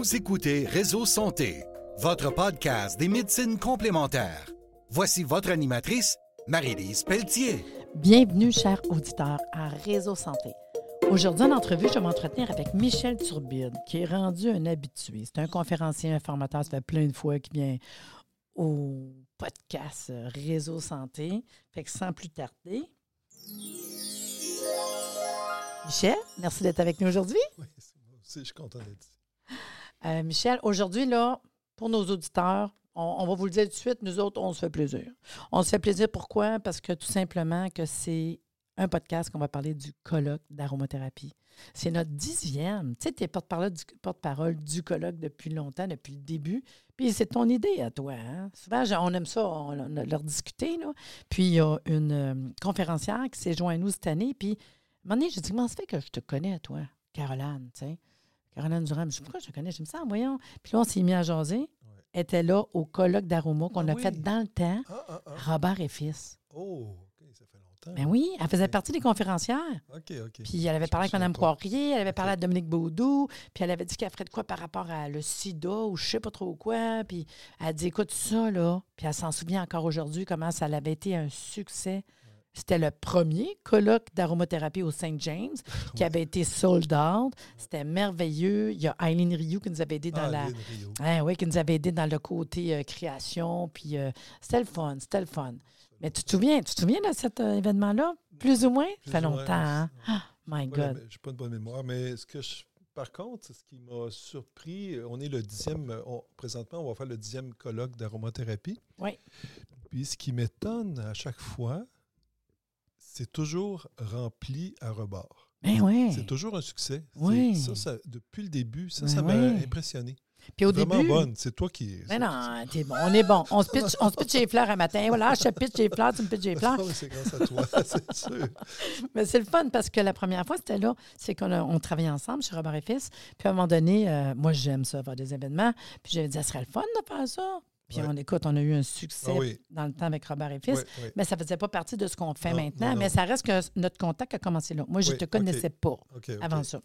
Vous écoutez Réseau Santé, votre podcast des médecines complémentaires. Voici votre animatrice, Marie-Lise Pelletier. Bienvenue, chers auditeurs, à Réseau Santé. Aujourd'hui, en entrevue, je vais m'entretenir avec Michel Turbide, qui est rendu un habitué. C'est un conférencier, un formateur, ça fait plein de fois qu'il vient au podcast Réseau Santé. Fait que sans plus tarder. Michel, merci d'être avec nous aujourd'hui. Oui, c'est moi aussi, je suis content d'être ici. Euh, Michel, aujourd'hui, là, pour nos auditeurs, on, va vous le dire tout de suite, nous autres, on se fait plaisir. On se fait plaisir pourquoi? Parce que tout simplement que c'est un podcast qu'on va parler du colloque d'aromathérapie. C'est notre dixième. Tu sais, tu es porte-parole du, porte-parole du colloque depuis longtemps, depuis le début. Puis c'est ton idée à toi. Hein? Souvent, on aime ça, on, leur discuter. Là. Puis il y a une euh, conférencière qui s'est jointe à nous cette année. Puis, à un moment donné, comment ça fait que je te connais à toi, Caroline, tu? Caroline Durand, je dis, pourquoi je te connais? Je me ça, voyons. Puis là, on s'est mis à jaser. Elle était là au colloque d'aroma qu'on Ah a oui. fait dans le temps, Ah, ah. Robert et fils. Oh, OK, ça fait longtemps. Ben oui, elle faisait partie des conférencières. OK, OK. Puis elle avait parlé avec Mme. Poirier, elle avait parlé Ok. à Dominique Baudou, puis elle avait dit qu'elle ferait de quoi par rapport à le sida ou je sais pas trop quoi. Puis elle a dit écoute ça, là. Puis elle s'en souvient encore aujourd'hui comment ça avait été un succès. C'était le premier colloque d'aromathérapie au St. James qui avait été sold out. C'était merveilleux. Il y a Eileen Rioux qui nous avait aidé dans Ah, la. Ah oui, qui nous avait aidé dans le côté euh, création. Puis euh, c'était le fun, c'était le fun. Mais tu te souviens, tu te souviens de cet euh, événement-là? Plus ou moins? Ça fait longtemps, hein? Ah, my God. mé- J'ai pas une bonne mémoire, mais ce que je. Par contre, ce qui m'a surpris, on est le dixième, on- présentement, on va faire le dixième colloque d'aromathérapie. Oui. Puis ce qui m'étonne à chaque fois, c'est toujours rempli à rebord. Ben. C'est toujours un succès. Oui. Ça, ça, depuis le début, ça, Ben ça m'a impressionné. Puis au Vraiment début. bonne. C'est toi qui. Mais non, t'es bon. On est bon. On se pitch, on se les fleurs un matin. Voilà, je te pitch les fleurs, tu me pitches les fleurs. C'est grâce à toi, c'est sûr. Mais c'est le fun parce que la première fois, c'était là. C'est qu'on on travaillait ensemble chez Robert et Fils. Puis à un moment donné, euh, moi, j'aime ça, faire des événements. Puis j'avais dit, ça serait le fun de faire ça. Puis Ouais. on écoute, on a eu un succès Ah oui. dans le temps avec Robert et Fils. Oui, oui. Mais ça ne faisait pas partie de ce qu'on fait Non, maintenant. non, non. Mais ça reste que notre contact a commencé là. Moi, je ne te connaissais pas. Avant ça.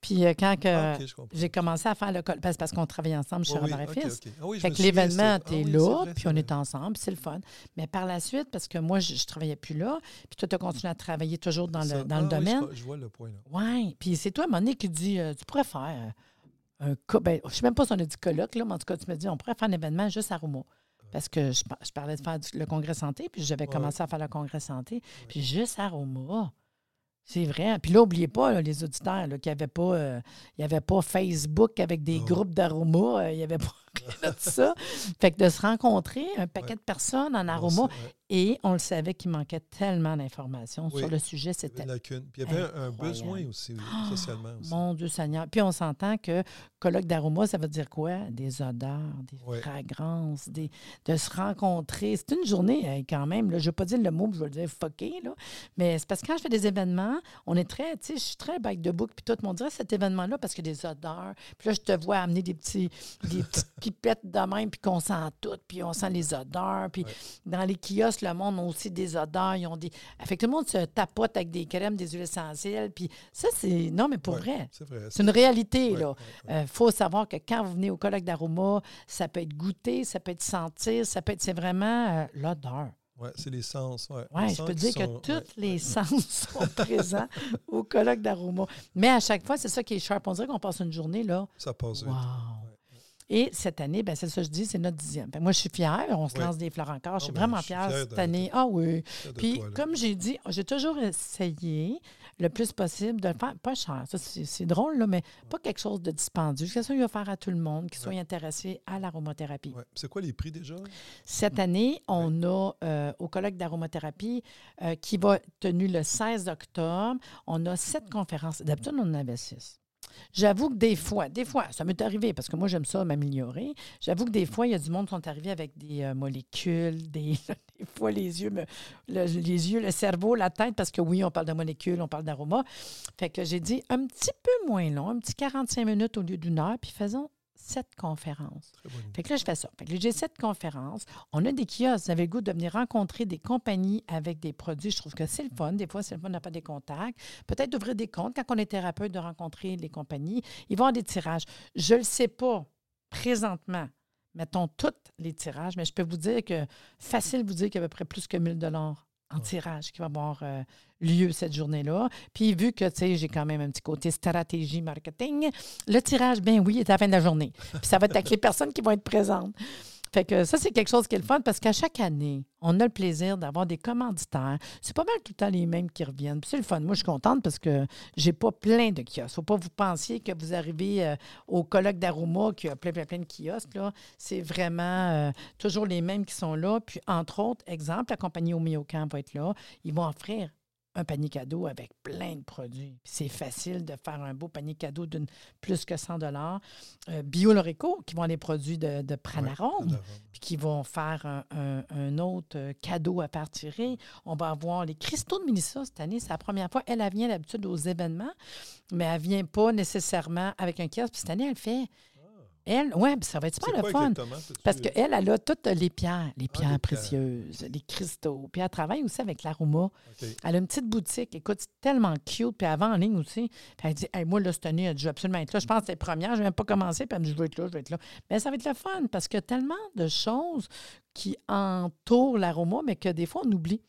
Puis euh, quand que, Ah, j'ai commencé à faire le col- parce, parce qu'on travaillait ensemble chez Robert et Fils. Ah Fait que l'événement, c'était- tu es oui, là, vrai, puis on est ensemble, puis c'est le fun. Mais par la suite, parce que moi, je ne travaillais plus là, puis toi, tu as continué à travailler toujours dans le, Ça- dans le domaine. je, je vois le point là. Oui, puis c'est toi, donné, qui dit euh, tu pourrais faire euh, un co- ben, Je ne sais même pas si on a dit colloque, là, mais en tout cas, tu me dis on pourrait faire un événement juste à Roumeau. Parce que je, par- je parlais de faire du- le congrès santé, puis j'avais Ouais. commencé à faire le congrès santé, puis juste à Roumeau. C'est vrai. Puis là, n'oubliez pas, là, les auditeurs, là, qu'il n'y avait, pas, euh, il y avait pas Facebook avec des groupes d'aroma. euh, il n'y avait pas de ça. Fait que de se rencontrer, un paquet Ouais. de personnes en aroma, ouais, et on le savait qu'il manquait tellement d'informations Oui. sur le sujet. il y avait C'était. Puis il y avait un- besoin aussi, Ah, socialement aussi. Mon Dieu Seigneur. Puis on s'entend que colloque d'aroma, ça veut dire quoi? Des odeurs, des Ouais. fragrances, des, de se rencontrer. C'est une journée euh, quand même. Là, je ne vais pas dire le mot, je vais le dire fucké. Là. Mais c'est parce que quand je fais des événements, on est très, tu sais, je suis très back de book. Puis tout le monde dirait cet événement-là parce a des odeurs. Puis là, je te vois amener des, petits, des petites pipettes de même, puis qu'on sent tout, puis on sent les odeurs. Puis Ouais. dans les kiosques, le monde a aussi des odeurs. Ils ont des... Fait que tout le monde se tapote avec des crèmes, des huiles essentielles. Puis ça, c'est. Non, mais pour Ouais, vrai. C'est vrai. C'est une réalité, Ouais, là. ouais, Il ouais. faut savoir que quand vous venez au colloque d'aroma, ça peut être goûté, ça peut être sentir, ça peut être. C'est vraiment euh, l'odeur. Ouais, c'est les sens. Ouais, Oui, Les je peux qui dire que tous ouais, les ouais. sens sont présents au colloque d'aroma. Mais à chaque fois, c'est ça qui est sharp. On dirait qu'on passe une journée, là. Ça passe vite. Et cette année, ben, c'est ça que je dis, c'est notre dixième. Que moi, je suis fière. On se lance des fleurs encore. Je suis Ah, ben, vraiment je suis fière cette année. Ah oui. Puis, toi, comme j'ai dit, j'ai toujours essayé le plus possible de le faire, pas cher, ça c'est drôle, là, mais pas quelque chose de dispendieux, quelque chose va faire à tout le monde, qui soit Ouais. intéressé à l'aromathérapie. Ouais. C'est quoi les prix déjà? Cette année, on a euh, au colloque d'aromathérapie euh, qui va être tenu le 16 octobre, on a sept conférences. D'habitude, on en avait six. J'avoue que des fois, des fois, ça m'est arrivé parce que moi, j'aime ça m'améliorer. J'avoue que des fois, il y a du monde qui sont arrivés avec des euh, molécules, des, fois les yeux, me- le, les yeux, le cerveau, la tête, parce que oui, on parle de molécules, on parle d'aroma. Fait que j'ai dit un petit peu moins long, un petit 45 minutes au lieu d'une heure, puis faisons sept conférences. Fait que là, je fais ça. Fait que j'ai sept conférences. On a des kiosques. Vous avez le goût de venir rencontrer des compagnies avec des produits. Je trouve que c'est le fun. Des fois, c'est le fun n'a pas des contacts. Peut-être d'ouvrir des comptes quand on est thérapeute, de rencontrer les compagnies. Ils vont avoir des tirages. Je ne le sais pas présentement. Mettons tous les tirages, mais je peux vous dire que facile vous dire qu'il y a à peu près plus que 1000 dollars en tirage qui va avoir euh, lieu cette journée-là. Puis vu que, tu sais, j'ai quand même un petit côté stratégie marketing, le tirage, ben oui, est à la fin de la journée. Puis ça va être avec les personnes qui vont être présentes. Fait que ça, c'est quelque chose qui est le fun parce qu'à chaque année, on a le plaisir d'avoir des commanditaires. C'est pas mal tout le temps les mêmes qui reviennent. C'est le fun. Moi, je suis contente parce que j'ai pas plein de kiosques. Faut pas vous pensiez que vous arrivez euh, au colloque d'Aroma qui a plein, plein, plein de kiosques. C'est vraiment euh, toujours les mêmes qui sont là. Puis, entre autres, exemple, la compagnie Omiocan va être là. Ils vont offrir un panier cadeau avec plein de produits. C'est facile de faire un beau panier cadeau d'une plus que 100 dollars. Bio Loreco, qui vont des produits de, de Ouais, puis qui vont faire un, un- un autre euh, cadeau à partir. On va avoir les cristaux de Mélissa cette année. C'est la première fois. Elle, elle vient d'habitude aux événements, mais elle ne vient pas nécessairement avec un kiosque. Puis cette année, elle le fait. Elle, oui, ça va être super le fun. Parce qu'elle, elle a toutes les pierres, les Ah, pierres les pierres. précieuses, les cristaux. Puis elle travaille aussi avec l'aroma. Elle a une petite boutique. Écoute, c'est tellement cute. Puis elle vend en ligne aussi. Puis elle dit Hey, Moi, là, cette année, je veux absolument être là. Je pense que c'est première. Je n'ai même pas commencé. Puis elle me dit Je veux être là, je veux être là. Mais ça va être le fun parce qu'il y a tellement de choses qui entourent l'aroma, mais que des fois, on oublie.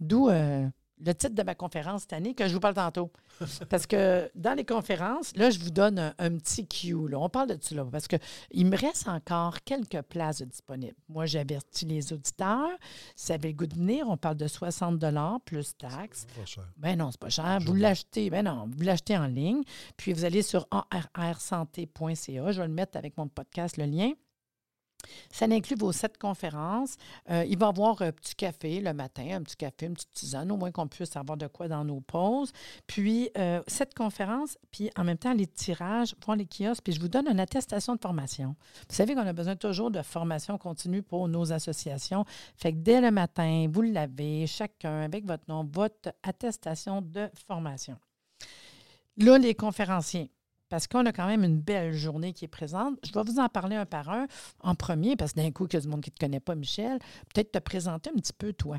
D'où euh, le titre de ma conférence cette année que je vous parle tantôt. Parce que dans les conférences, là, je vous donne un, un petit cue. Là. On parle de ça là, parce qu'il me reste encore quelques places disponibles. Moi, j'avertis les auditeurs. Si vous avez le goût de venir, on parle de 60 plus taxes. Pas cher. Ben non, c'est pas cher. Vous l'achetez, ben non, vous l'achetez en ligne. Puis vous allez sur arrsanté.ca. Je vais le mettre avec mon podcast, le lien. Ça inclut vos sept conférences. Euh, il va y avoir un petit café le matin, un petit café, une petite tisane, au moins qu'on puisse avoir de quoi dans nos pauses. Puis, euh, sept conférences, puis en même temps, les tirages, voir les kiosques. Puis, je vous donne une attestation de formation. Vous savez qu'on a besoin toujours de formation continue pour nos associations. Fait que dès le matin, vous l'avez, chacun, avec votre nom, votre attestation de formation. Là, les conférenciers parce qu'on a quand même une belle journée qui est présente. Je vais vous en parler un par un. En premier, parce que d'un coup, il y a du monde qui ne te connaît pas, Michel, peut-être te présenter un petit peu, toi,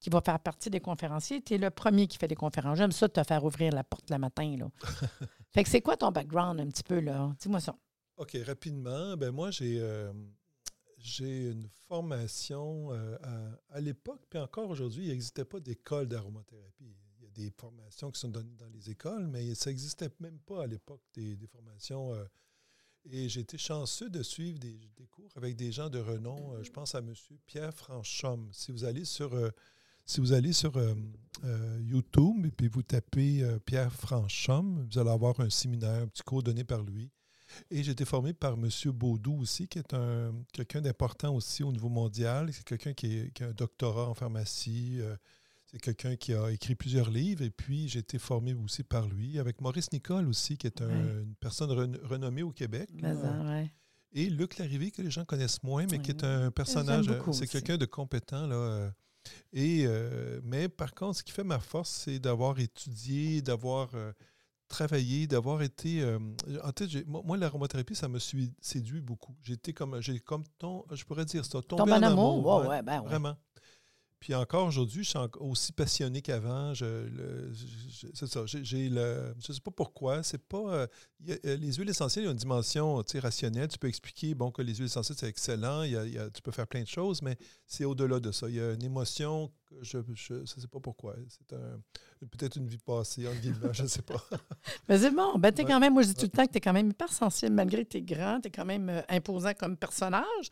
qui va faire partie des conférenciers. Tu es le premier qui fait des conférences. J'aime ça, te faire ouvrir la porte le matin. Là. fait que c'est quoi ton background un petit peu, là? Dis-moi ça. OK, rapidement, ben moi, j'ai euh, j'ai une formation euh, à, à l'époque, puis encore aujourd'hui, il n'existait pas d'école d'aromathérapie. Des formations qui sont données dans les écoles, mais ça n'existait même pas à l'époque, des, formations. euh, et j'ai été chanceux de suivre des, cours avec des gens de renom. Euh, je pense à M. Pierre Franchomme. Si vous allez sur, euh, si vous allez sur YouTube et puis vous tapez Pierre Franchomme, vous allez avoir un séminaire, un petit cours donné par lui. Et j'ai été formé par M. Baudou aussi, qui est un quelqu'un d'important aussi au niveau mondial. C'est quelqu'un qui a un doctorat en pharmacie. C'est quelqu'un qui a écrit plusieurs livres. Et puis, j'ai été formé aussi par lui, avec Maurice Nicole aussi, qui est un- une personne ren- renommée au Québec. Ouais. Et Luc Larrivée, que les gens connaissent moins, mais qui est un personnage, c'est aussi. quelqu'un de compétent. Là, euh, et, euh, mais par contre, ce qui fait ma force, c'est d'avoir étudié, d'avoir euh, travaillé, d'avoir été. euh, en fait, j'ai- moi, moi, l'aromathérapie, ça me séduit beaucoup. J'ai été comme, j'ai comme ton, je pourrais dire ça, tombé Tombe en amour? ouais, Ouais, ouais, ben ouais. Vraiment. Puis encore aujourd'hui, je suis aussi passionné qu'avant. Je, c'est ça. J'ai, le, je ne sais pas pourquoi. C'est pas. euh, euh, les huiles essentielles, a une dimension tu rationnelle. Tu peux expliquer bon, que les huiles essentielles, c'est excellent. Il y a- tu peux faire plein de choses, mais c'est au-delà de ça. Il y a une émotion je ne sais pas pourquoi. C'est un, peut-être une vie passée, en guillemets, je ne sais pas. Mais c'est bon. Ben, t'es quand même, moi, je dis tout le temps que tu es quand même hyper sensible, malgré que tu es grand, tu es quand même euh, imposant comme personnage.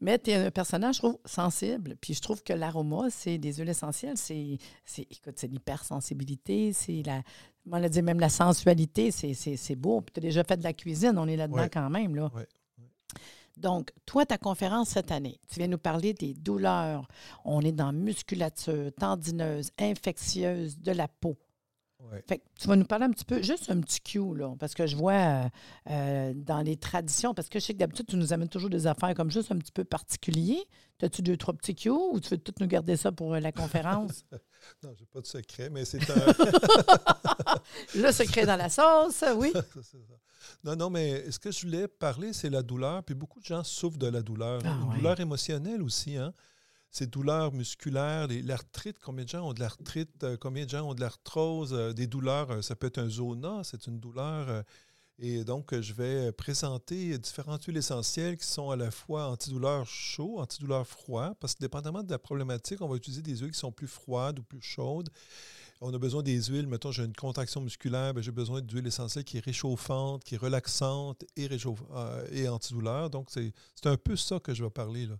Mais tu es un personnage, je trouve, sensible. Puis je trouve que l'aroma, c'est des huiles essentielles. C'est, c'est, écoute, c'est l'hypersensibilité, c'est la. On l'a dit, même la sensualité, c'est, c'est, c'est beau. Puis tu as déjà fait de la cuisine, on est là-dedans Ouais. quand même. Là. Ouais. Donc, toi, ta conférence cette année, tu viens nous parler des douleurs. On est dans musculature, tendineuse, infectieuse de la peau. Ouais. Fait que tu vas nous parler un petit peu, juste un petit cue, là, parce que je vois euh, euh, dans les traditions, parce que je sais que d'habitude, tu nous amènes toujours des affaires comme juste un petit peu particulier. As-tu deux, trois petits cues ou tu veux tout nous garder ça pour euh, la conférence? Non, j'ai pas de secret, mais c'est un. Le secret dans la sauce, oui. Ça. Non, non, mais ce que je voulais parler, c'est la douleur. Puis beaucoup de gens souffrent de la douleur. Ah Une douleur émotionnelle aussi. Hein? Ces douleurs musculaires, les- l'arthrite, combien de gens ont de l'arthrite, euh, combien de gens ont de l'arthrose, euh, des douleurs, euh, ça peut être un zona, c'est une douleur. et donc, je vais présenter différentes huiles essentielles qui sont à la fois antidouleurs chaud, antidouleurs froid, parce que dépendamment de la problématique, on va utiliser des huiles qui sont plus froides ou plus chaudes. On a besoin des huiles, mettons, j'ai une contraction musculaire, ben, j'ai besoin d'huile essentielle qui est réchauffante, qui est relaxante et, réchauffe, euh, et antidouleur. Donc, c'est un peu ça que je vais parler. Là.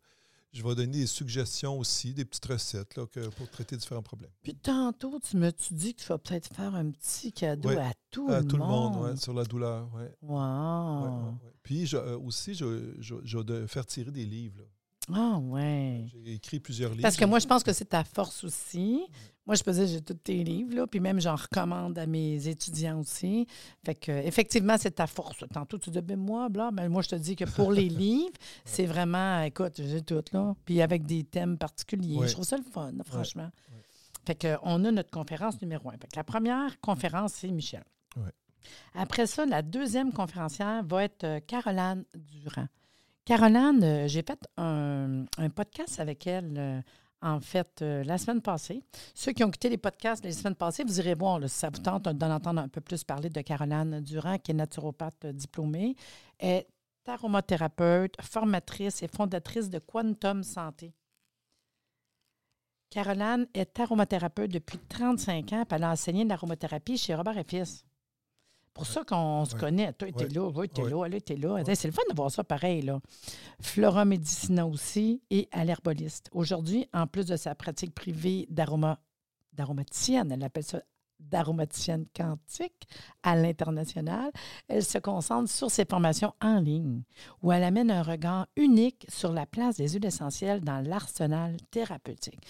Je vais donner des suggestions aussi, des petites recettes là, que- pour traiter différents problèmes. Puis tantôt, tu me tu dis que tu vas peut-être faire un petit cadeau Ouais, à tout, À le, tout le monde, monde? ouais, sur la douleur. Ouais, Wow. Puis je- euh, aussi, je, je, je vais faire tirer des livres. là. Ah, ouais. J'ai écrit plusieurs livres. Parce que moi, je pense que c'est ta force aussi. Moi, je peux dire, j'ai tous tes livres, là, puis même j'en recommande à mes étudiants aussi. Fait que, effectivement, c'est ta force. Tantôt, tu dis, ben moi, bla, ben moi, je te dis que pour les livres, c'est vraiment, écoute, j'ai tout, là. Puis avec des thèmes particuliers. Ouais. Je trouve ça le fun, franchement. Fait que, on a notre conférence numéro un. Fait que la première conférence, c'est Michel. Après ça, la deuxième conférencière va être euh, Caroline Durand. Caroline, euh, j'ai fait un, podcast avec elle, euh, en fait, euh, la semaine passée. Ceux qui ont quitté les podcasts la semaine passée, vous irez voir si ça vous tente d'en entendre un peu plus parler de Caroline Durand, qui est naturopathe diplômée, est aromathérapeute, formatrice et fondatrice de Quantum Santé. Caroline est aromathérapeute depuis 35 ans, puis elle a enseigné l'aromathérapie chez Robert et. Pour ça qu'on se connaît. Toi, t'es Ouais. là, oui, t'es Ouais. là, elle était là. C'est le fun de voir ça pareil, là. Flora Medicina aussi et à l'herboliste. Aujourd'hui, en plus de sa pratique privée d'aroma, d'aromaticienne, elle appelle ça d'aromaticienne quantique à l'international, elle se concentre sur ses formations en ligne, où elle amène un regard unique sur la place des huiles essentielles dans l'arsenal thérapeutique.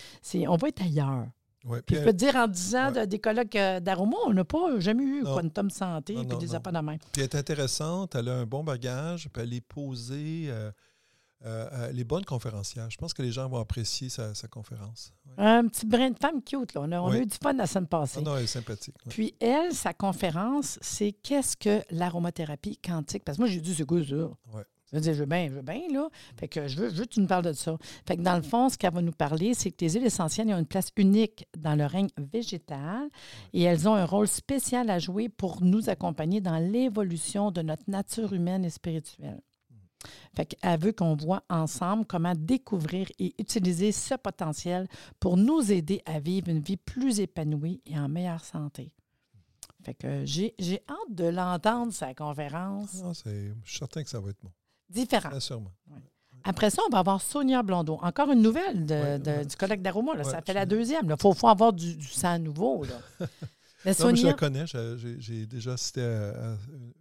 On va être ailleurs. Ouais, Puis puis je peux te dire, en 10 ans ouais. de- des colloques euh, d'aroma, on n'a pas jamais eu Non. Quantum Santé Non, puis non, des affaires de même. Puis elle est intéressante, elle a un bon bagage, puis elle est posée. euh, euh, elle est bonne conférencière. Je pense que les gens vont apprécier sa, sa conférence. Ouais. Un petit brin de femme cute, là. On a, on a Oui. eu du fun la semaine passée. Ah non, elle est sympathique. Puis elle, sa conférence, c'est qu'est-ce que l'aromathérapie quantique? Parce que moi, j'ai dit, c'est quoi ça? Je veux dire, je veux bien, je veux bien, là. Fait que je veux, je veux que tu nous parles de ça. Fait que dans le fond, ce qu'elle va nous parler, c'est que les huiles essentielles ont une place unique dans le règne végétal et elles ont un rôle spécial à jouer pour nous accompagner dans l'évolution de notre nature humaine et spirituelle. Fait qu'elle veut qu'on voit ensemble comment découvrir et utiliser ce potentiel pour nous aider à vivre une vie plus épanouie et en meilleure santé. Fait que j'ai hâte de l'entendre, sa conférence. C'est- je suis certain que ça va être bon. Différent. Sûrement. Après ça, on va avoir Sonia Blondeau. Encore une nouvelle de- Ouais, de- ouais. du collègue d'Aroma. là. ça Ouais, fait la deuxième. Il faut, faut avoir du, du sang nouveau. Là. Mais Non, mais je la Sonia, connais. J'ai déjà à. à-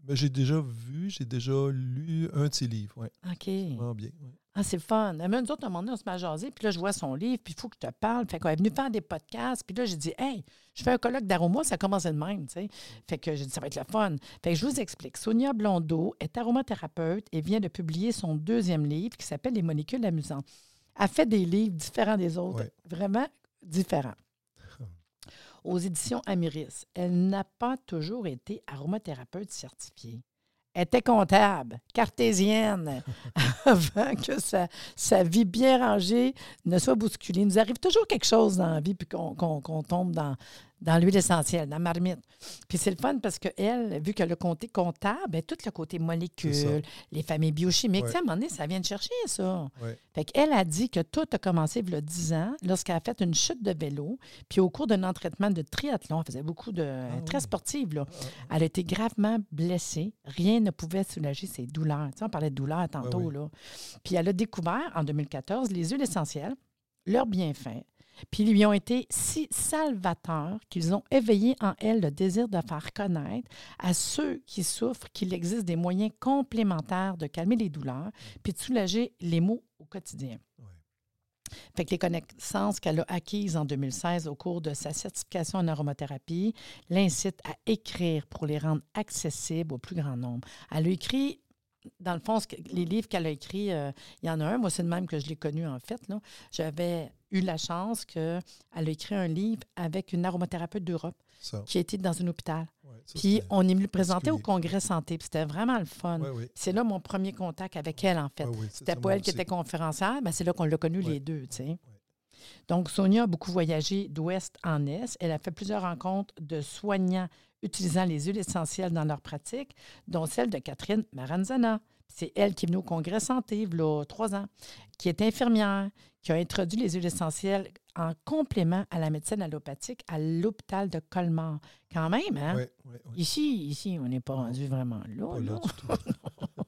mais j'ai déjà vu, j'ai déjà lu un de ses livres. OK. vraiment bien. Ah, c'est fun. Mais nous autres, à un moment donné, on se met à jaser, puis là, je vois son livre, puis il faut que je te parle. Fait qu'on est venu faire des podcasts, puis là, j'ai dit, hey, je fais un colloque d'aroma, ça commence de même, tu sais. Fait que j'ai dit, ça va être le fun. Fait que je vous explique. Sonia Blondeau est aromathérapeute et vient de publier son deuxième livre qui s'appelle Les molécules amusantes. Elle fait des livres différents des autres, Ouais. vraiment différents. Aux éditions Amiris, elle n'a pas toujours été aromathérapeute certifiée. Était comptable, cartésienne, avant que sa, vie bien rangée ne soit bousculée. Il nous arrive toujours quelque chose dans la vie, puis qu'on tombe dans, dans l'huile essentielle, dans la marmite. Puis c'est le fun parce qu'elle, vu qu'elle a le côté comptable, ben, tout le côté molécules, les familles biochimiques, Ouais. à un moment donné, ça vient de chercher, ça. Ouais. Fait qu'elle a dit que tout a commencé il y a 10 ans, lorsqu'elle a fait une chute de vélo, puis au cours d'un entraînement de triathlon, elle faisait beaucoup de... est très oui. sportive, là. Ah, Elle a été gravement blessée. Rien ne pouvait soulager ses douleurs. Tu sais, on parlait de douleurs tantôt. oui. Là. Puis elle a découvert en 2014 les huiles essentielles, leurs bienfaits. Puis ils lui ont été si salvateurs qu'ils ont éveillé en elle le désir de faire connaître à ceux qui souffrent qu'il existe des moyens complémentaires de calmer les douleurs puis de soulager les maux au quotidien. Fait que les connaissances qu'elle a acquises en 2016 au cours de sa certification en aromathérapie l'incitent à écrire pour les rendre accessibles au plus grand nombre. Elle a écrit, dans le fond, les livres qu'elle a écrits, euh, il y en a un, moi c'est le même que je l'ai connu en fait. J'avais eu la chance qu'elle a écrit un livre avec une aromathérapeute d'Europe qui était dans un hôpital. Ouais, ça, Puis on est venu le présenter au congrès santé. Puis c'était vraiment le fun. Ouais, ouais. C'est là mon premier contact avec elle, en fait. C'était pas elle qui était conférencière, mais c'est là qu'on l'a connu Ouais. les deux, tu sais. Donc, Sonia a beaucoup voyagé d'ouest en est. Elle a fait plusieurs rencontres de soignants utilisant les huiles essentielles dans leur pratique, dont celle de Catherine Maranzana. C'est elle qui est venue au congrès santé, il y a trois ans, qui est infirmière, qui a introduit les huiles essentielles en complément à la médecine allopathique à l'hôpital de Colmar. Quand même, hein? Ouais, ouais. Ici, ici, on n'est pas rendu vraiment là. Pas là.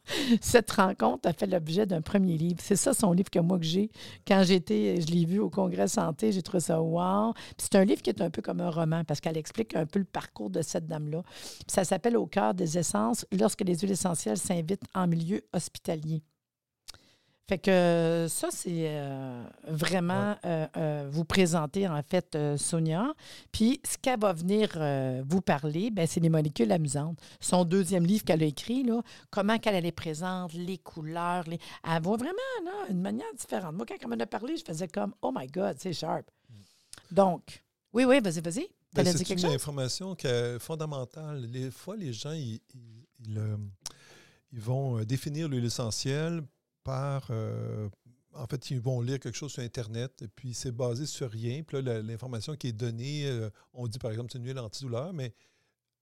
Cette rencontre a fait l'objet d'un premier livre. C'est ça son livre que moi que j'ai. Quand j'étais, je l'ai vu au Congrès Santé, j'ai trouvé ça wow. C'est un livre qui est un peu comme un roman parce qu'elle explique un peu le parcours de cette dame-là. Ça s'appelle Au cœur des essences lorsque les huiles essentielles s'invitent en milieu hospitalier. Fait que ça, c'est euh, vraiment euh, euh, vous présenter, en fait, euh, Sonia. Puis, ce qu'elle va venir euh, vous parler, ben, c'est les molécules amusantes. Son deuxième livre qu'elle a écrit, là, comment qu'elle les présente, les couleurs. Les... Elle voit vraiment là, une manière différente. Moi, quand elle m'en a parlé, je faisais comme « Oh my God, c'est sharp! Donc, oui, oui, vas-y, vas-y. Ben, c'est une chose? information qui est fondamentale. Les fois, les gens, ils, ils- ils, euh, ils vont euh, définir l'huile essentielle par... euh, en fait, ils vont lire quelque chose sur Internet, et puis c'est basé sur rien. Puis là, l'information qui est donnée, euh, on dit par exemple c'est une huile antidouleur, mais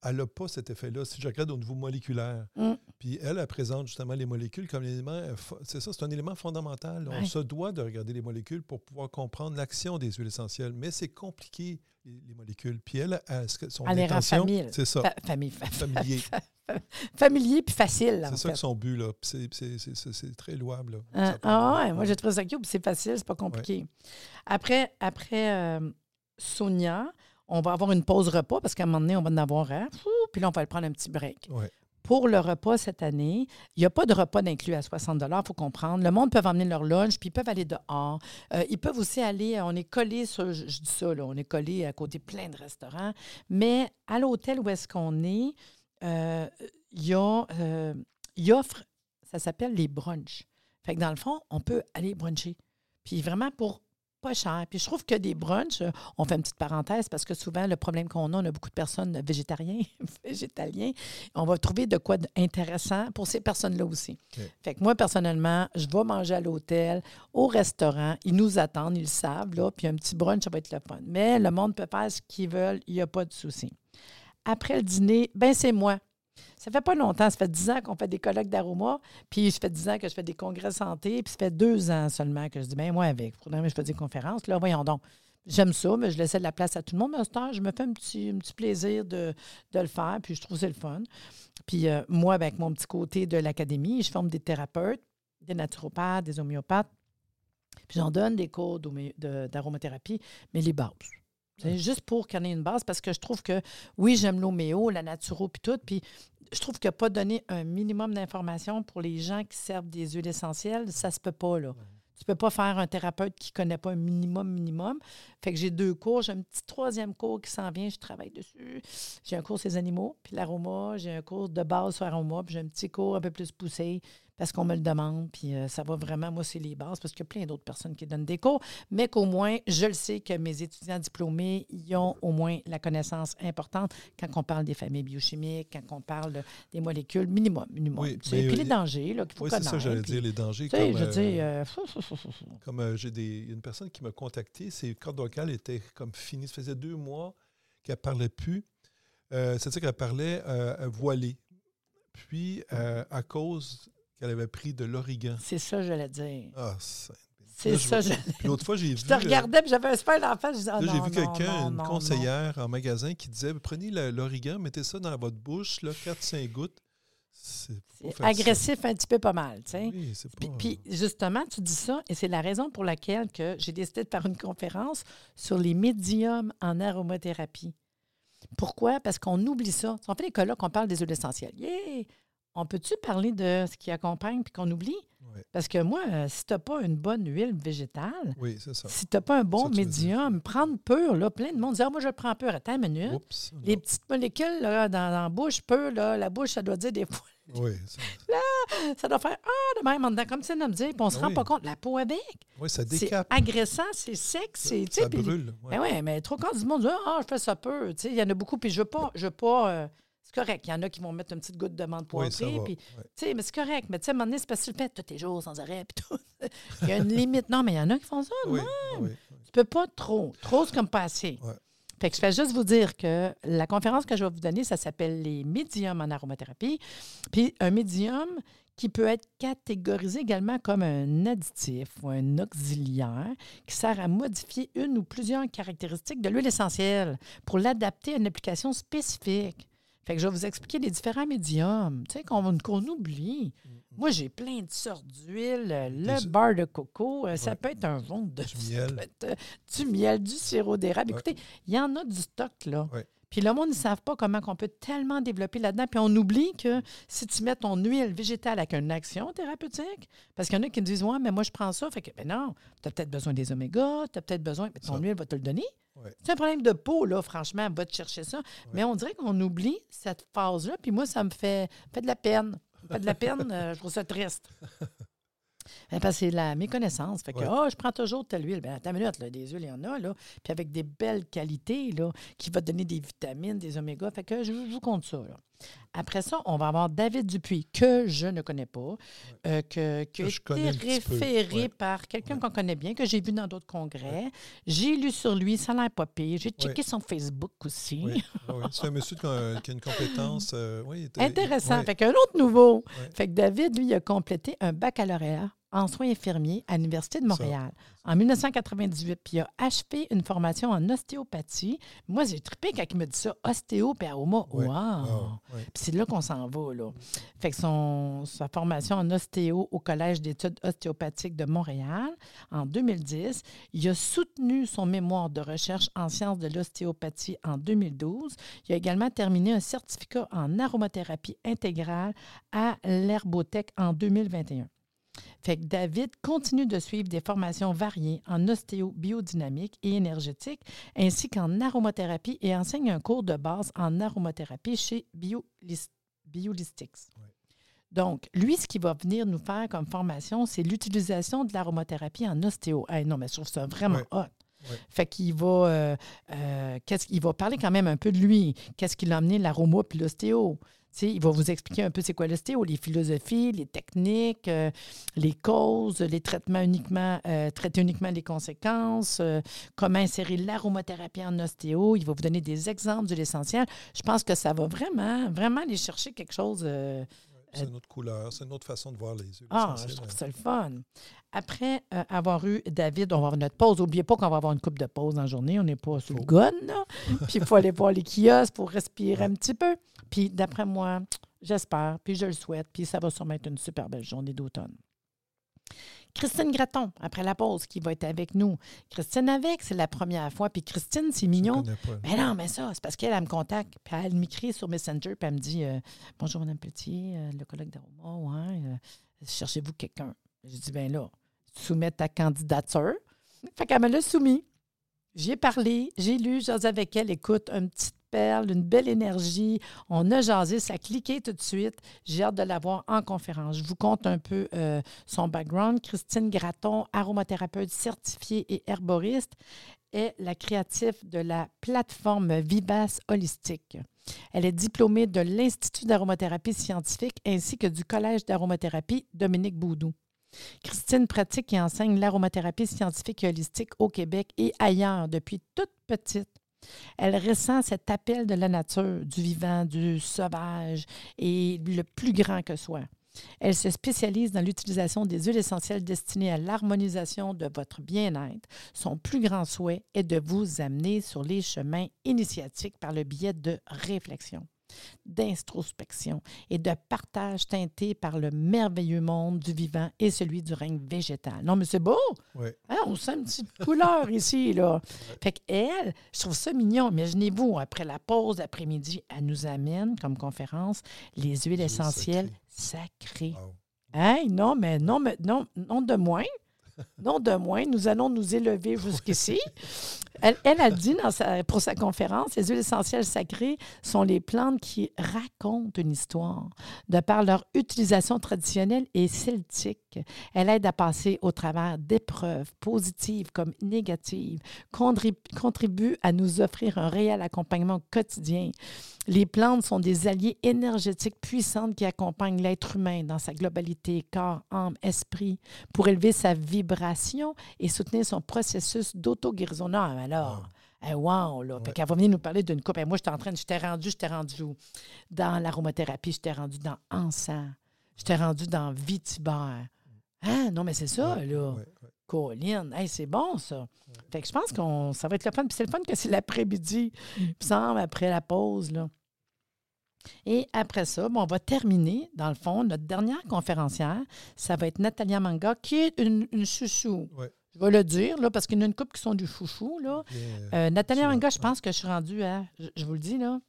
elle n'a pas cet effet-là. Si je regarde au niveau moléculaire, Mm. puis elle, elle présente justement les molécules comme l'élément... fo- C'est ça, c'est un élément fondamental. On se doit de regarder les molécules pour pouvoir comprendre l'action des huiles essentielles. Mais c'est compliqué, les, les molécules. Puis elle, elle, son Elle intention, c'est ça, Fa- famille, fa- familier. familier puis facile, C'est ça fait. que son but, là. C'est- très louable. là. Ah, ah ouais, moi j'ai trouvé ça cute, puis c'est facile, c'est pas compliqué. Après, après euh, Sonia, on va avoir une pause repas parce qu'à un moment donné, on va en avoir un. Puis là, on va aller prendre un petit break. Ouais. Pour le repas cette année, il n'y a pas de repas d'inclus à 60 il faut comprendre. Le monde peut emmener leur lunch, puis ils peuvent aller dehors. Euh, ils peuvent aussi aller, on est collé sur, je, je dis ça, là, on est collé à côté plein de restaurants, mais à l'hôtel où est-ce qu'on est, euh, il y a, euh, offre, ça s'appelle les brunchs. Fait que dans le fond, on peut aller bruncher. Puis vraiment pour pas cher. Puis je trouve que des brunchs, euh, on fait une petite parenthèse parce que souvent, le problème qu'on a, on a beaucoup de personnes végétariens, végétaliens. On va trouver de quoi d'intéressant pour ces personnes-là aussi. Fait que moi, personnellement, je vais manger à l'hôtel, au restaurant. Ils nous attendent, ils le savent, là. Puis un petit brunch, ça va être le fun. Mais le monde peut faire ce qu'ils veulent, il n'y a pas de souci. Après le dîner, ben c'est moi. Ça fait pas longtemps, ça fait 10 ans qu'on fait des colloques d'aroma, puis ça fait 10 ans que je fais des congrès santé, puis ça fait deux ans seulement que je dis, ben moi avec, je fais des conférences. Là, voyons donc. J'aime ça, mais je laissais de la place à tout le monde. Mais temps, je me fais un petit, plaisir de, de le faire, puis je trouve c'est le fun. Puis euh, moi, ben, avec mon petit côté de l'académie, je forme des thérapeutes, des naturopathes, des homéopathes, puis j'en donne des cours d'aromathérapie, mais les bases. C'est juste pour en ait une base, parce que je trouve que, oui, j'aime l'homéo, la naturo, puis tout, puis je trouve que pas donner un minimum d'informations pour les gens qui servent des huiles essentielles, ça se peut pas, là. Tu peux pas faire un thérapeute qui connaît pas un minimum, minimum. Fait que j'ai deux cours. J'ai un petit troisième cours qui s'en vient, je travaille dessus. J'ai un cours sur les animaux, puis l'aroma. J'ai un cours de base sur l'aroma, puis j'ai un petit cours un peu plus poussé parce qu'on me le demande. Puis euh, ça va vraiment, moi, c'est les bases, parce qu'il y a plein d'autres personnes qui donnent des cours. Mais qu'au moins, je le sais que mes étudiants diplômés, ils ont au moins la connaissance importante quand on parle des familles biochimiques, quand on parle des molécules, minimum, minimum. Oui, tu sais. mais, puis les dangers là, qu'il faut Oui, c'est connaître. ça, j'allais puis, dire, les dangers. Tu sais, comme, je veux euh, dire, euh. Comme j'ai des, une personne qui m'a contacté, ses cordes vocales étaient comme finies. Ça faisait deux mois qu'elle ne parlait plus. Euh, C'est-à-dire qu'elle parlait euh, voilée. Puis, euh, à cause qu'elle avait pris de l'origan. C'est ça, je l'ai dire. Ah, c'est. C'est ça, je, Puis l'autre fois, j'ai vu. je te euh, regardais, puis j'avais un super en face. Je disais, ah, Là, j'ai non, vu quelqu'un, une non, non. conseillère en magasin, qui disait prenez l'origan, mettez ça dans votre bouche, là, 4-5 gouttes. C'est agressif un petit peu pas mal, tu sais. Oui, c'est Puis, pas. puis, justement, tu dis ça, et c'est la raison pour laquelle que j'ai décidé de faire une conférence sur les médiums en aromathérapie. Pourquoi? Parce qu'on oublie ça. On fait des colloques, on parle des huiles essentielles. Yeah! On peut-tu parler de ce qui accompagne puis qu'on oublie? Ouais. Ouais. Parce que moi, euh, si tu n'as pas une bonne huile végétale, Oui, c'est ça. si tu n'as pas un bon Ça, médium, prendre pur, là, plein de monde dit Ah, moi, je prends pur. Attends une minute. Oups. Les petites molécules là, dans, dans la bouche, peu, là, la bouche, ça doit dire des fois, Oui, ça, ça doit faire Ah, de même en dedans, comme c'est de me dire, puis on se Ah rend oui. pas compte. La peau avec, oui, ça c'est décape. agressant, c'est sec, c'est. Ça puis- brûle. ouais. Ben oui, mais trop quand du monde dit Ah, je fais ça sais, il y en a beaucoup, puis je veux pas. Je veux pas euh, c'est correct. Il y en a qui vont mettre une petite goutte de menthe Oui, poivrée. puis, ouais. tu sais, mais c'est correct. Mais tu sais, à un moment donné, c'est parce que tu le fais tous les jours sans arrêt. Puis tout. il y a une limite. Non, mais il y en a qui font ça. Oui, oui, oui. Tu peux pas trop. Trop, c'est comme pas assez. Ouais. Fait que je fais juste vous dire que la conférence que je vais vous donner, ça s'appelle les médiums en aromathérapie. Puis un médium qui peut être catégorisé également comme un additif ou un auxiliaire qui sert à modifier une ou plusieurs caractéristiques de l'huile essentielle pour l'adapter à une application spécifique. Fait que je vais vous expliquer les différents médiums, tu sais, qu'on qu'on oublie. Moi, j'ai plein de sortes d'huile. euh, Le Des- beurre de coco, euh, ça peut être un jaune de Du miel. du miel, du sirop d'érable. Ouais. Écoutez, il y en a du stock, là. Ouais. Puis le monde ne savent pas comment on peut tellement développer là-dedans. Puis on oublie que si tu mets ton huile végétale avec une action thérapeutique, parce qu'il y en a qui me disent Ouais, mais moi je prends ça. Fait que, ben non, tu as peut-être besoin des omégas, tu as peut-être besoin. mais ton Ça. huile va te le donner. Ouais. C'est un problème de peau, là, franchement, va te chercher ça. Mais on dirait qu'on oublie cette phase-là. Puis moi, ça me fait, fait de la peine. Fait de la peine, euh, je trouve ça triste. Ben, Parce que c'est la méconnaissance. Fait que, Ouais. ah, je prends toujours telle huile. Ben, attends une minute, là, des huiles, il y en a, là. Puis avec des belles qualités, là, qui va te donner des vitamines, des omégas. Fait que je, je vous compte ça, là. Après ça, on va avoir David Dupuis, que je ne connais pas, euh, que, qui a été référé ouais. par quelqu'un qu'on connaît bien, que j'ai vu dans d'autres congrès. J'ai lu sur lui, ça a l'air pas pire. J'ai checké son Facebook aussi. C'est un monsieur qui a, une compétence. euh, oui, Intéressant. Fait qu'un autre nouveau. Fait que David, lui, a complété un baccalauréat en soins infirmiers à l'Université de Montréal en 1998. Puis il a achevé une formation en ostéopathie. Moi, j'ai trippé quand il me dit ça, ostéo puis aroma. Ouais. Wow! Ah. Puis c'est là qu'on s'en va, là. Fait que son, sa formation en ostéo au Collège d'études ostéopathiques de Montréal en 2010, il a soutenu son mémoire de recherche en sciences de l'ostéopathie en 2012. Il a également terminé un certificat en aromathérapie intégrale à l'Herbothèque en 2021. Fait que David continue de suivre des formations variées en ostéo-biodynamique et énergétique, ainsi qu'en aromathérapie et enseigne un cours de base en aromathérapie chez Biolis- Biolistics. Ouais. Donc, lui, ce qu'il va venir nous faire comme formation, c'est l'utilisation de l'aromathérapie en ostéo. Hey, non, mais je trouve ça vraiment Ouais. hot. Ouais. Fait qu'il va, euh, euh, qu'est-ce qu'il va parler quand même un peu de lui. Qu'est-ce qu'il a amené l'aroma puis l'ostéo? Il va vous expliquer un peu c'est quoi l'ostéo, les philosophies, les techniques, euh, les causes, les traitements uniquement, euh, traiter uniquement les conséquences, euh, comment insérer l'aromathérapie en ostéo. Il va vous donner des exemples de l'essentiel. Je pense que ça va vraiment, vraiment aller chercher quelque chose. Euh, C'est une autre couleur, c'est une autre façon de voir les yeux. ah, je trouve ça le fun. Après euh, avoir eu David, on va avoir notre pause. N'oubliez pas qu'on va avoir une coupe de pause dans la journée. On n'est pas sur le gun, là. Puis il faut aller voir les kiosques pour respirer un petit peu. Puis d'après moi, j'espère, puis je le souhaite, puis ça va sûrement être une super belle journée d'automne. Christine Graton, après la pause, qui va être avec nous. Christine avec, c'est la première fois. Puis Christine, c'est mignon. Mais non, mais ça, c'est parce qu'elle elle me contacte, puis elle m'écrit sur Messenger, puis elle me dit euh, Bonjour, Mme Petit, euh, le collègue d'Aroma, ouais, euh, cherchez-vous quelqu'un Je dis Bien là, soumets ta candidature. Fait qu'elle me l'a soumis. J'y ai parlé, j'ai lu, j'ose avec elle. Écoute, une petite une belle énergie. On a jasé, ça a cliqué tout de suite. J'ai hâte de la voir en conférence. Je vous compte un peu euh, son background. Christine Graton, aromathérapeute certifiée et herboriste, est la créative de la plateforme Vibace Holistique. Elle est diplômée de l'Institut d'aromathérapie scientifique ainsi que du Collège d'aromathérapie Dominique Boudou. Christine pratique et enseigne l'aromathérapie scientifique et holistique au Québec et ailleurs depuis toute petite. Elle ressent cet appel de la nature, du vivant, du sauvage et le plus grand que soi. Elle se spécialise dans l'utilisation des huiles essentielles destinées à l'harmonisation de votre bien-être. Son plus grand souhait est de vous amener sur les chemins initiatiques par le biais de réflexion, d'introspection et de partage teinté par le merveilleux monde du vivant et celui du règne végétal. Non, mais c'est beau! Oui. Hein, on sent une petite couleur ici, là. Fait qu'elle, je trouve ça mignon. Imaginez-vous, après la pause d'après-midi, elle nous amène comme conférence les huiles essentielles sacrées. Wow. Hey, non, mais non, mais non, non de moins. Non de moins, nous allons nous élever jusqu'ici. Elle, elle a dit dans sa- pour sa conférence, les huiles essentielles sacrées sont les plantes qui racontent une histoire de par leur utilisation traditionnelle et celtique. Elle aide à passer au travers d'épreuves positives comme négatives, contrib- contribue à nous offrir un réel accompagnement quotidien. Les plantes sont des alliés énergétiques puissantes qui accompagnent l'être humain dans sa globalité, corps, âme, esprit, pour élever sa vibration et soutenir son processus d'auto-guérison. Non, alors, eh, wow, là. Fait qu'elle va venir nous parler d'une coupe. Et moi, j'étais en train de. J'étais rendu, j'étais rendu où? Dans l'aromathérapie, j'étais rendu dans Encens. J'étais rendu dans Vitibert. Ah, non, mais c'est ça, Ouais, là. ouais. Colline, hey, c'est bon ça. Fait que je pense qu'on ça va être le fun. Puis c'est le fun que c'est l'après-midi, il me semble, après la pause. Là. Et après ça, bon, on va terminer, dans le fond, notre dernière conférencière. Ça va être Natalia Manga, qui est une, une chouchou. Ouais. Je vais le dire, là, parce qu'il y en a une couple qui sont du chouchou. Là. Bien, euh, Natalia Manga, je pense que je suis rendue à, je, je vous le dis, là,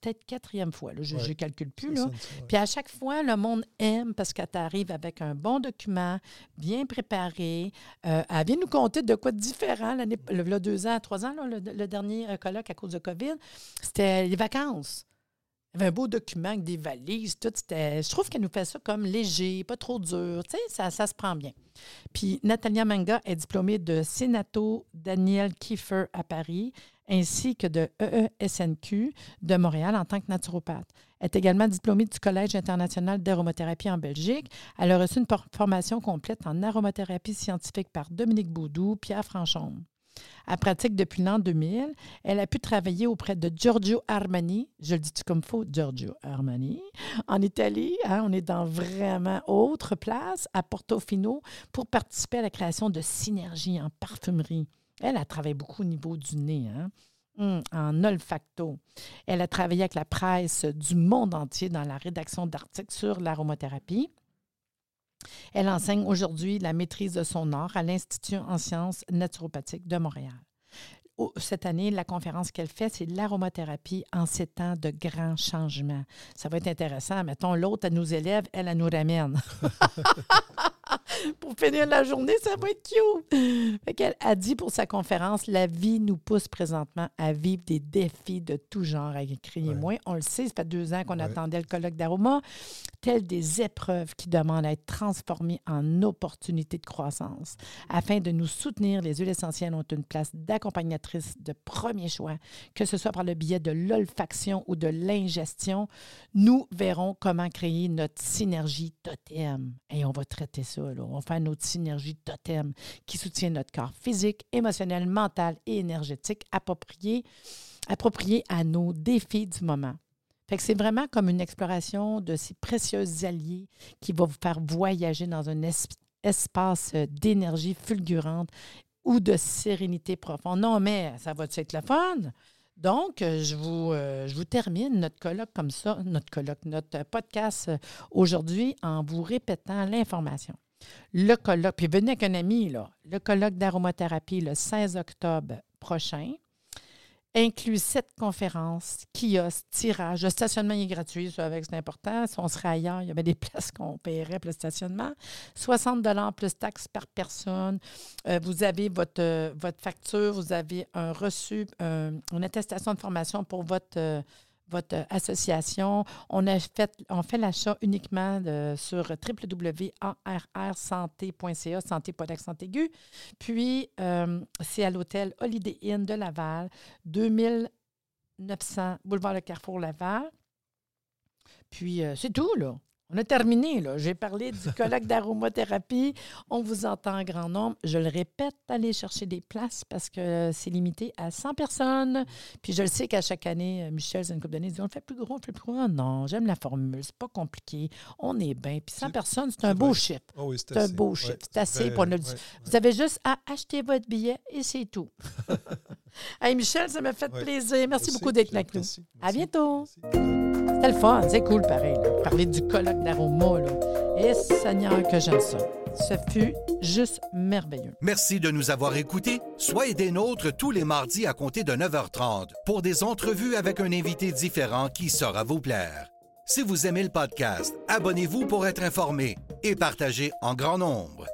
peut-être quatrième fois. Là, je Ouais. ne calcule plus. Là. ça. Puis à chaque fois, le monde aime parce qu'elle t'arrive avec un bon document, bien préparé. Euh, elle vient nous compter de quoi de différent. L'année, le, le deux ans, trois ans, là, le, le dernier euh, colloque à cause de COVID, c'était les vacances. Il y avait un beau document avec des valises, tout. C'était, je trouve qu'elle nous fait ça comme léger, pas trop dur. Tu sais, ça, ça se prend bien. Puis Natalia Manga est diplômée de Senato Daniel Kiefer à Paris, ainsi que de EESNQ de Montréal en tant que naturopathe. Elle est également diplômée du Collège international d'aromathérapie en Belgique. Elle a reçu une formation complète en aromathérapie scientifique par Dominique Baudou, Pierre Franchon. Elle pratique depuis l'an 2000. Elle a pu travailler auprès de Giorgio Armani, je le dis comme faux, Giorgio Armani, en Italie. hein, on est dans vraiment autre place, à Portofino, pour participer à la création de synergies en parfumerie. Elle a travaillé beaucoup au niveau du nez, hein, hum, en olfacto. Elle a travaillé avec la presse du monde entier dans la rédaction d'articles sur l'aromathérapie. Elle enseigne aujourd'hui la maîtrise de son art à l'Institut en sciences naturopathiques de Montréal. Cette année, la conférence qu'elle fait, c'est l'aromathérapie en ces temps de grands changements. Ça va être intéressant. Mettons, l'autre, elle nous élève, elle, elle nous ramène. pour finir la journée, ça va être cute. Fait qu'elle a dit pour sa conférence, la vie nous pousse présentement à vivre des défis de tout genre, Ouais. moins. On le sait, ça fait deux ans qu'on Ouais. attendait le colloque d'aroma, telles des épreuves qui demandent à être transformées en opportunités de croissance. Afin de nous soutenir, les huiles essentielles ont une place d'accompagnatrice de premier choix, que ce soit par le biais de l'olfaction ou de l'ingestion. Nous verrons comment créer notre synergie totem. Et on va traiter ça, là. On faire notre synergie totem qui soutient notre corps physique, émotionnel, mental et énergétique approprié, approprié à nos défis du moment. Fait c'est vraiment comme une exploration de ces précieux alliés qui va vous faire voyager dans un es- espace d'énergie fulgurante ou de sérénité profonde. Non, mais ça va être le fun? Donc, je vous, euh, je vous termine notre colloque comme ça, notre colloque, notre podcast euh, aujourd'hui en vous répétant l'information. Le colloque, puis venez avec un ami, là, le colloque d'aromathérapie le 16 octobre prochain inclut sept conférences, kiosques, tirages. Le stationnement est gratuit, ça avec c'est important. Si on serait ailleurs, il y avait des places qu'on paierait pour le stationnement. 60 plus taxes par personne. Euh, vous avez votre, euh, votre facture, vous avez un reçu, euh, une attestation de formation pour votre, votre euh, association. On, fait, on fait l'achat uniquement sur www.arrsanté.ca, santé aigu. Puis, euh, c'est à l'hôtel Holiday Inn de Laval, 2900 Boulevard Le Carrefour Laval. Puis, euh, c'est tout, là. On a terminé, là. J'ai parlé du colloque d'aromathérapie. On vous entend en grand nombre. Je le répète, allez chercher des places parce que c'est limité à 100 personnes. Puis je le sais qu'à chaque année, euh, Michel, c'est une couple d'années, dit on le fait plus gros, on le fait plus gros. Non, j'aime la formule, c'est pas compliqué. On est bien. Puis 100 C'est- personnes, c'est un beau chiffre. Oui, C'est un beau Ouais, chiffre. C'est assez pour le- ouais, ouais. Vous avez juste à acheter votre billet et c'est tout. hey Michel, ça m'a fait plaisir. Merci Merci, beaucoup d'être avec nous. À bientôt. Merci. C'était le fun. C'est cool, pareil. Parler du colloque d'aroma. Et Seigneur, que j'aime ça. Ce fut juste merveilleux. Merci de nous avoir écoutés. Soyez des nôtres tous les mardis à compter de 9h30 pour des entrevues avec un invité différent qui saura vous plaire. Si vous aimez le podcast, abonnez-vous pour être informé. et partagez en grand nombre.